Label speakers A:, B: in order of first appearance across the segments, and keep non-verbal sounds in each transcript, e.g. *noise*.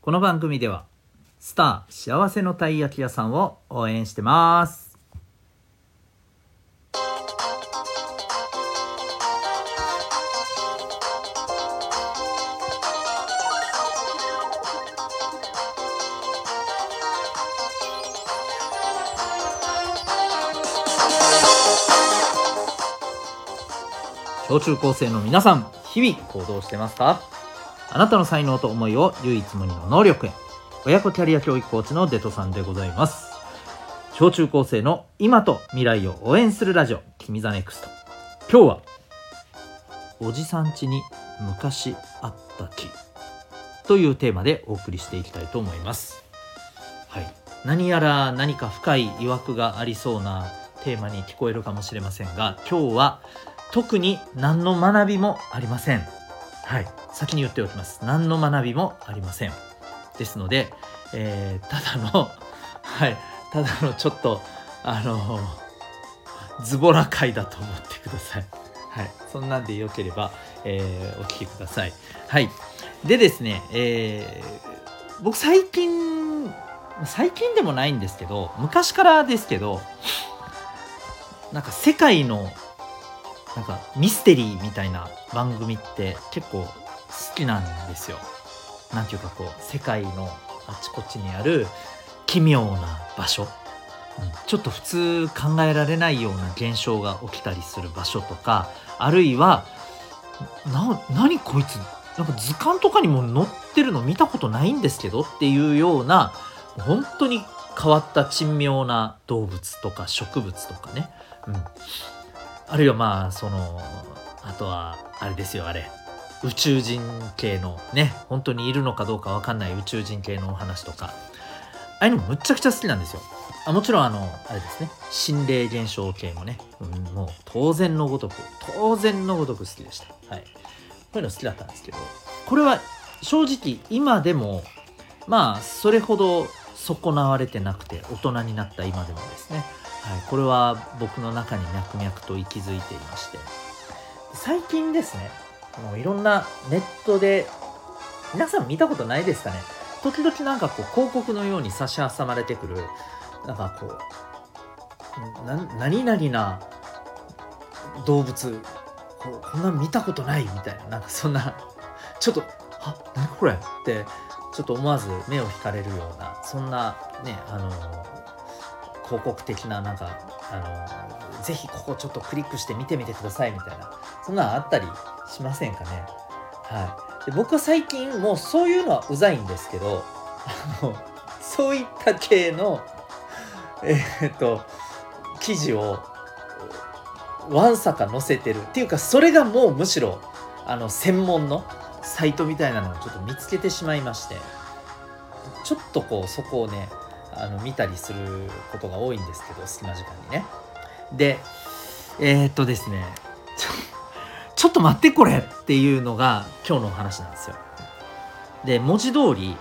A: この番組ではスター幸せのたい焼き屋さんを応援してます。小中高生の皆さん日々行動してますか？あなたの才能と思いを唯一無二の能力へ。親子キャリア教育コーチのデトさんでございます。小中高生の今と未来を応援するラジオ君 the NEXT。今日はおじさんちに昔あった木。というテーマでお送りしていきたいと思います。はい。何やら何か深い曰くがありそうなテーマに聞こえるかもしれませんが今日は特に何の学びもありません。はい。先に言っておきます。何の学びもありません。ですので、えー、ただの *laughs* はい。ただのちょっとあのズボラ会だと思ってください。はい。そんなんでよければ、えー、お聞きください。はい。でですね、えー、僕最近最近でもないんですけど昔からですけどなんか世界のなんかミステリーみたいな番組って結構好きなんですよ。なんていうかこう世界のあちこちにある奇妙な場所、うん、ちょっと普通考えられないような現象が起きたりする場所とかあるいはな何こいつ？なんか図鑑とかにも載ってるの？見たことないんですけどっていうような本当に変わった珍妙な動物とか植物とかね、うん、あるいはまあそのあとはあれですよあれ。宇宙人系のね本当にいるのかどうか分かんない宇宙人系のお話とか。ああいうのむちゃくちゃ好きなんですよ。あもちろんあのあれですね。心霊現象系もね、うん、もう当然のごとく当然のごとく好きでした。はい。こういうの好きだったんですけど。これは正直今でもまあそれほど損なわれてなくて大人になった今でもですね。はい、これは僕の中に脈々と息づいていまして最近ですねもういろんなネットで皆さん見たことないですかね？時々なんかこう広告のように差し挟まれてくるなんかこうな何々な動物ここんな見たことないみたいななんかそんなちょっと「あ何これ?」ってちょっと思わず目を引かれるようなそんなねあの広告的ななんかあのぜひここちょっとクリックして見てみてくださいみたいなそんなのあったりしませんかね。はい。で僕は最近もうそういうのはうざいんですけどあのそういった系のえー、っと記事をわんさか載せてる。っていうかそれがもうむしろあの専門のサイトみたいなのをちょっと見つけてしまいましてちょっとこうそこをねあの見たりすることが多いんですけど隙間時間にね。でえー、っとですね。*laughs* ちょっと待ってこれっていうのが今日の話なんですよ。で文字通り、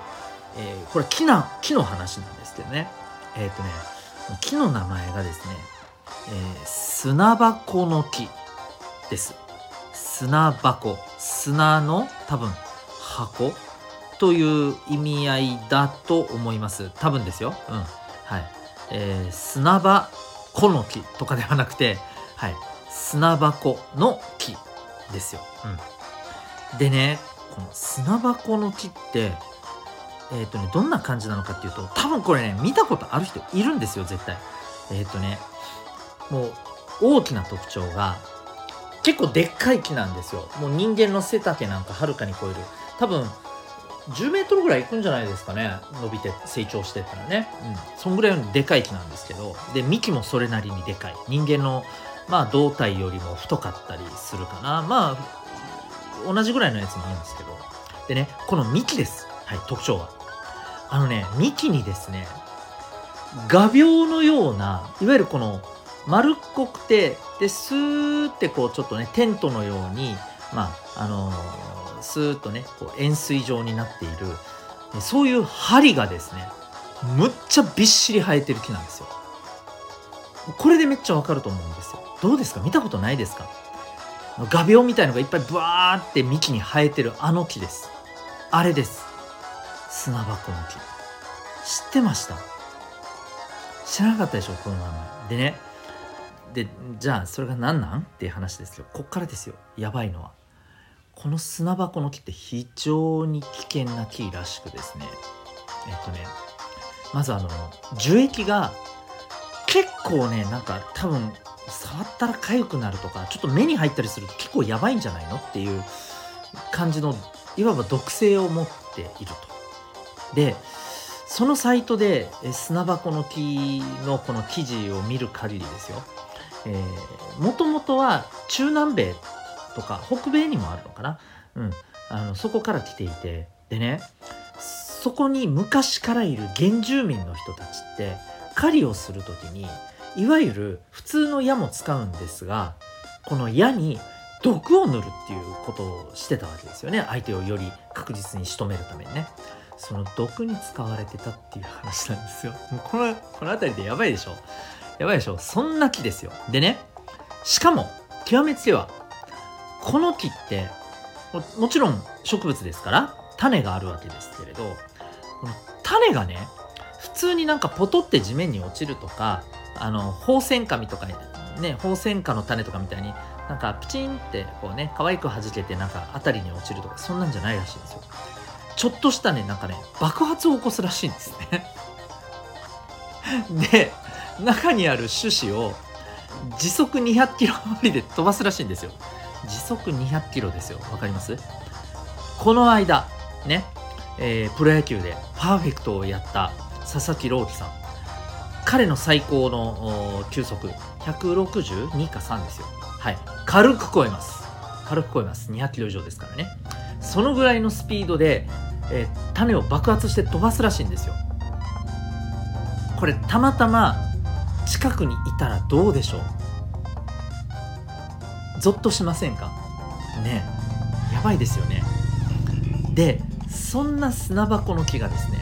A: えー、これ木な木の話なんですけどね。えー、っとね木の名前がですね、えー、砂箱の木です。砂箱。砂の多分箱。という意味合いだと思います。多分ですよ。うん。はい。えー、砂場この木とかではなくてはい。砂箱の木ですよ、うん、でねこの砂箱の木ってえっ、ー、とねどんな感じなのかっていうと多分これね見たことある人いるんですよ絶対。えっ、ー、とねもう大きな特徴が結構でっかい木なんですよ。もう人間の背丈なんかはるかに超える。多分10メートルぐらいいくんじゃないですかね。伸びて成長してったらね、うん、そんぐらいのでかい木なんですけど。で幹もそれなりにでかい。人間のまあ胴体よりも太かったりするかな。まあ同じぐらいのやつもあるんですけど。でねこの幹です。はい特徴は。あのね幹にですね画鋲のようないわゆるこの丸っこくてでスーってこうちょっとねテントのようにまああのースーッとねこう円錐状になっているそういう針がですねむっちゃびっしり生えてる木なんですよ。これでめっちゃわかると思うんですよ。どうですか？見たことないですか？画鋲みたいのがいっぱいブワーって幹に生えてるあの木です。あれです。砂箱の木。知ってました？知らなかったでしょ？この名前。でね。でじゃあそれが何なん？っていう話ですよこっからですよ。やばいのは。この砂箱の木って非常に危険な木らしくですね。えっとねまずあの樹液が結構ねなんか多分触ったら痒くなるとかちょっと目に入ったりすると結構やばいんじゃないの？っていう感じのいわば毒性を持っていると。でそのサイトで砂箱の木のこの記事を見る限りですよ。もともとは中南米とか北米にもあるのかな、うん、あのそこから来ていて。でねそこに昔からいる原住民の人たちって狩りをする時にいわゆる普通の矢も使うんですがこの矢に毒を塗るっていうことをしてたわけですよね。相手をより確実に仕留めるためにね。その毒に使われてたっていう話なんですよ。もうこのこの辺りでやばいでしょ。やばいでしょ。そんな木ですよ。でねしかも極めつけはこの木ってもちろん植物ですから種があるわけですけれどこの種がね普通になんかポトって地面に落ちるとかあのホウセンカミとかねホウセンカの種とかみたいになんかプチンってこうね可愛く弾けてなんか辺りに落ちるとかそんなんじゃないらしいんですよ。ちょっとしたねなんかね爆発を起こすらしいんですね。*laughs* で中にある種子を時速200キロ余りで飛ばすらしいんですよ。時速200キロですよ。わかります？この間ね、えー、プロ野球でパーフェクトをやった佐々木朗希さん。彼の最高の球速162か3ですよ。はい。軽く超えます。軽く超えます。200キロ以上ですからね。そのぐらいのスピードで、えー、種を爆発して飛ばすらしいんですよ。これたまたま近くにいたらどうでしょう？ゾッとしませんか？ね。やばいですよね。でそんな砂箱の木がですね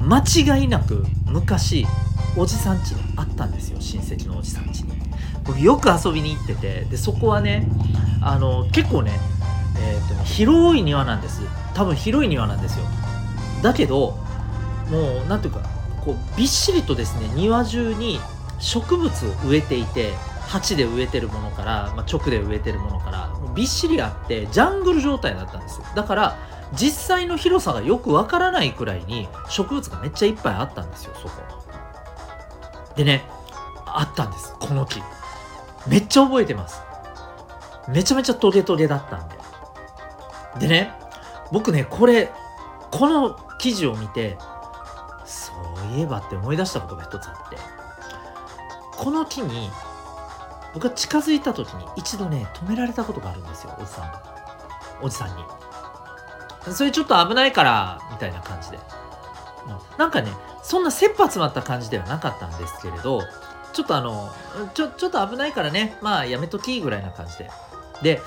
A: 間違いなく昔おじさん家にあったんですよ。親戚のおじさん家に。僕よく遊びに行っててでそこはねあの結構ね,、えーとね広い庭なんです。多分広い庭なんですよ。だけどもう何ていうかこうびっしりとですね庭中に植物を植えていて鉢で植えてるものから、まあ、直で植えてるものからびっしりあってジャングル状態だったんですよ。だから実際の広さがよくわからないくらいに植物がめっちゃいっぱいあったんですよそこ。でねあったんですこの木。めっちゃ覚えてます。めちゃめちゃトゲトゲだったんで。でね僕ねこれこの記事を見てそういえばって思い出したことが一つあってこの木に僕が近づいた時に一度ね止められたことがあるんですよおじさんが。おじさんに。それちょっと危ないからみたいな感じで、なんかねそんな切羽詰まった感じではなかったんですけれどちょっとあのちょちょっと危ないからねまあやめときぐらいな感じで。で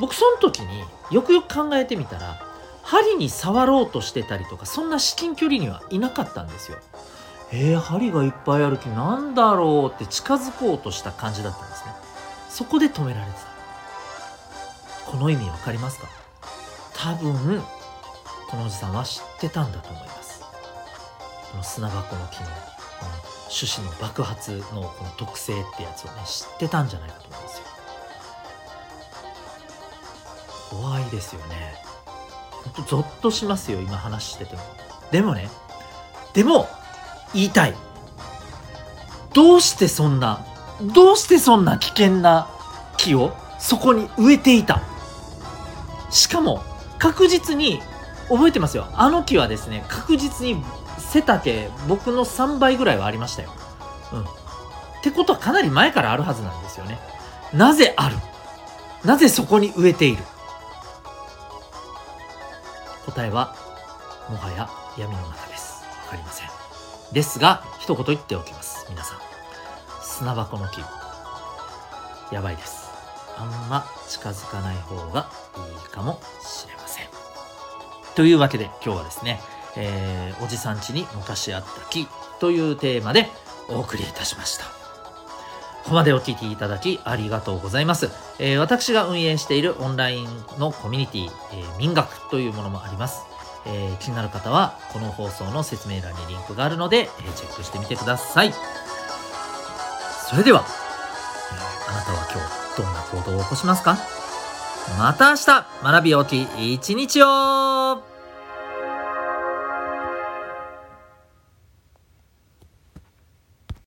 A: 僕その時によくよく考えてみたら針に触ろうとしてたりとかそんな至近距離にはいなかったんですよ。えー、針がいっぱいある木なんだろうって近づこうとした感じだったんですね。そこで止められてた。この意味わかりますか？多分このおじさんは知ってたんだと思います。この砂箱の木のこの種子の爆発のこの特性ってやつをね知ってたんじゃないかと思うんですよ。怖いですよね。ほんとゾッとしますよ今話してても。でもねでも言いたい。どうしてそんなどうしてそんな危険な木をそこに植えていた。しかも確実に覚えてますよ。あの木はですね確実に背丈僕の3倍ぐらいはありましたよ、うん、ってことはかなり前からあるはずなんですよね。なぜある？なぜそこに植えている？答えはもはや闇の中です。わかりません。ですが一言言っておきます。皆さん。砂箱の木。やばいです。あんま近づかない方がいいかもしれません。というわけで今日はですね、えー、おじさん家に昔あった木というテーマでお送りいたしました。ここまでお聴きいただきありがとうございます。えー、私が運営しているオンラインのコミュニティ、えー、民学というものもあります。えー気になる方はこの放送の説明欄にリンクがあるので、えチェックしてみてください。それでは、えーあなたは今日どんな行動を起こしますか？また明日学び置き一日を！